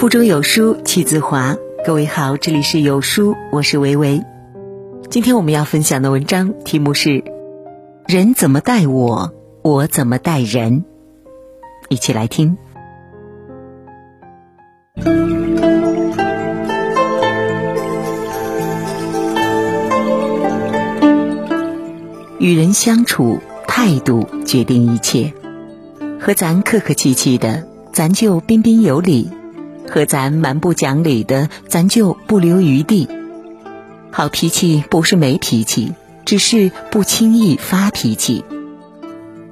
腹中有书气自华。各位好，这里是有书，我是维维。今天我们要分享的文章题目是：人怎么待我，我怎么待人。一起来听。与人相处，态度决定一切。和咱客客气气的，咱就彬彬有礼；和咱蛮不讲理的，咱就不留余地。好脾气不是没脾气，只是不轻易发脾气。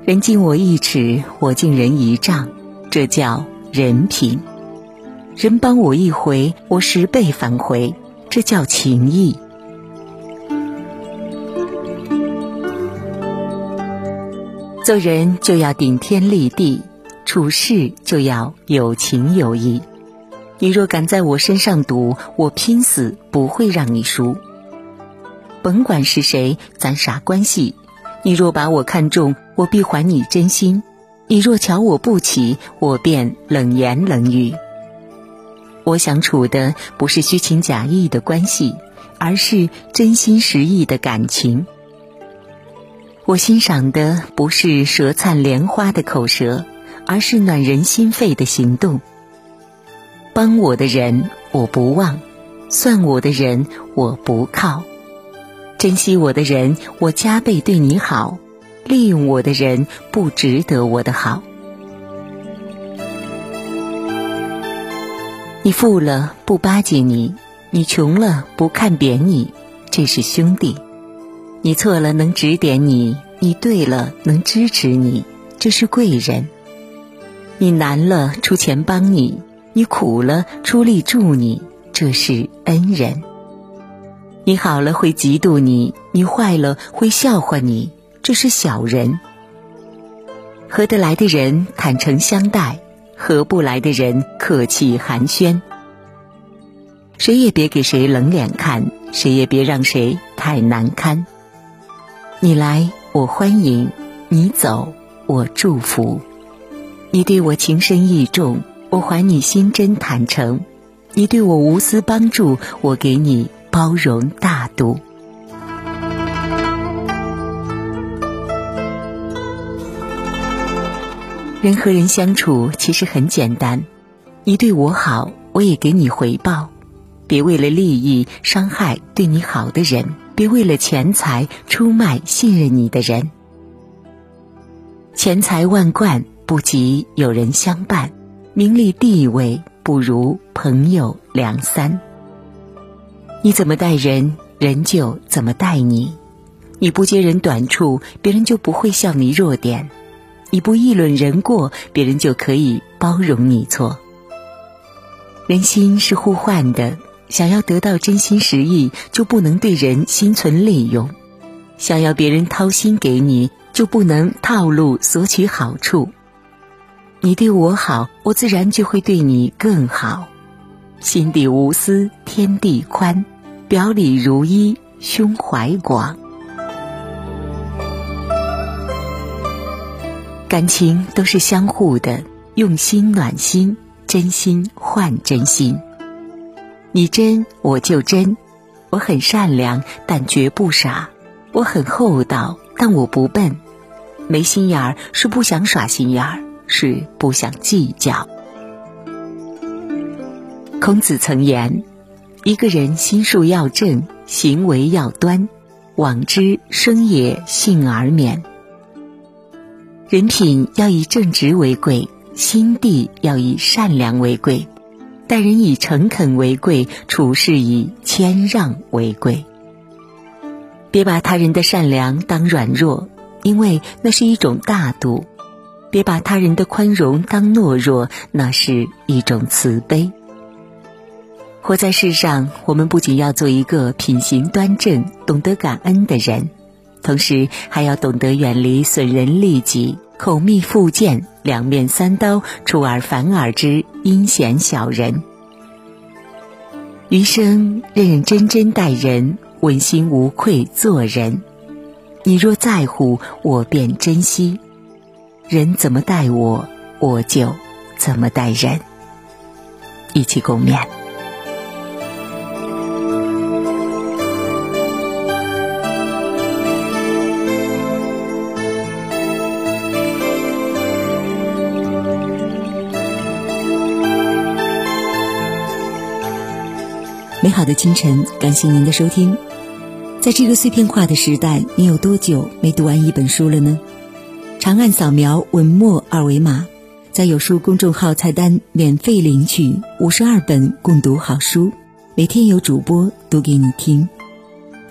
人敬我一尺，我敬人一丈，这叫人品；人帮我一回，我十倍返回，这叫情义。做人就要顶天立地，处事就要有情有义。你若敢在我身上赌，我拼死不会让你输。甭管是谁，咱啥关系？你若把我看中，我必还你真心；你若瞧我不起，我便冷言冷语。我想处的不是虚情假意的关系，而是真心实意的感情。我欣赏的不是舌灿莲花的口舌，而是暖人心肺的行动。帮我的人我不忘，算我的人我不靠，珍惜我的人我加倍对你好，利用我的人不值得我的好。你富了不巴结你，你穷了不看扁你，这是兄弟。你错了能指点你，你对了能支持你，这是贵人；你难了出钱帮你，你苦了出力助你，这是恩人；你好了会嫉妒你，你坏了会笑话你，这是小人。合得来的人坦诚相待，合不来的人客气寒暄。谁也别给谁冷脸看，谁也别让谁太难堪。你来，我欢迎；你走，我祝福。你对我情深意重，我还你心真坦诚；你对我无私帮助，我给你包容大度。人和人相处其实很简单，你对我好，我也给你回报。别为了利益伤害对你好的人。别为了钱财出卖信任你的人。钱财万贯不及有人相伴，名利地位不如朋友两三。你怎么待人，人就怎么待你。你不揭人短处，别人就不会笑你弱点；你不议论人过，别人就可以包容你错。人心是互换的。想要得到真心实意，就不能对人心存利用；想要别人掏心给你，就不能套路索取好处。你对我好，我自然就会对你更好。心底无私，天地宽；表里如一，胸怀广。感情都是相互的，用心暖心，真心换真心。你真我就真，我很善良，但绝不傻；我很厚道，但我不笨。没心眼儿是不想耍心眼儿，是不想计较。孔子曾言：一个人心术要正，行为要端，往之生也幸而免。人品要以正直为贵，心地要以善良为贵。待人以诚恳为贵，处事以谦让为贵。别把他人的善良当软弱，因为那是一种大度；别把他人的宽容当懦弱，那是一种慈悲。活在世上，我们不仅要做一个品行端正、懂得感恩的人，同时还要懂得远离损人利己。口蜜腹剑、两面三刀、出尔反尔之阴险小人，余生认认真真待人，问心无愧做人。你若在乎，我便珍惜。人怎么待我，我就怎么待人。一起共勉。美好的清晨，感谢您的收听。在这个碎片化的时代，你有多久没读完一本书了呢？长按扫描文末二维码，在有书公众号菜单免费领取五十二本共读好书，每天有主播读给你听。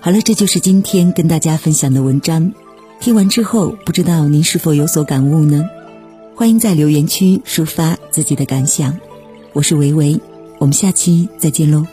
好了，这就是今天跟大家分享的文章。听完之后，不知道您是否有所感悟呢？欢迎在留言区抒发自己的感想。我是维维，我们下期再见喽。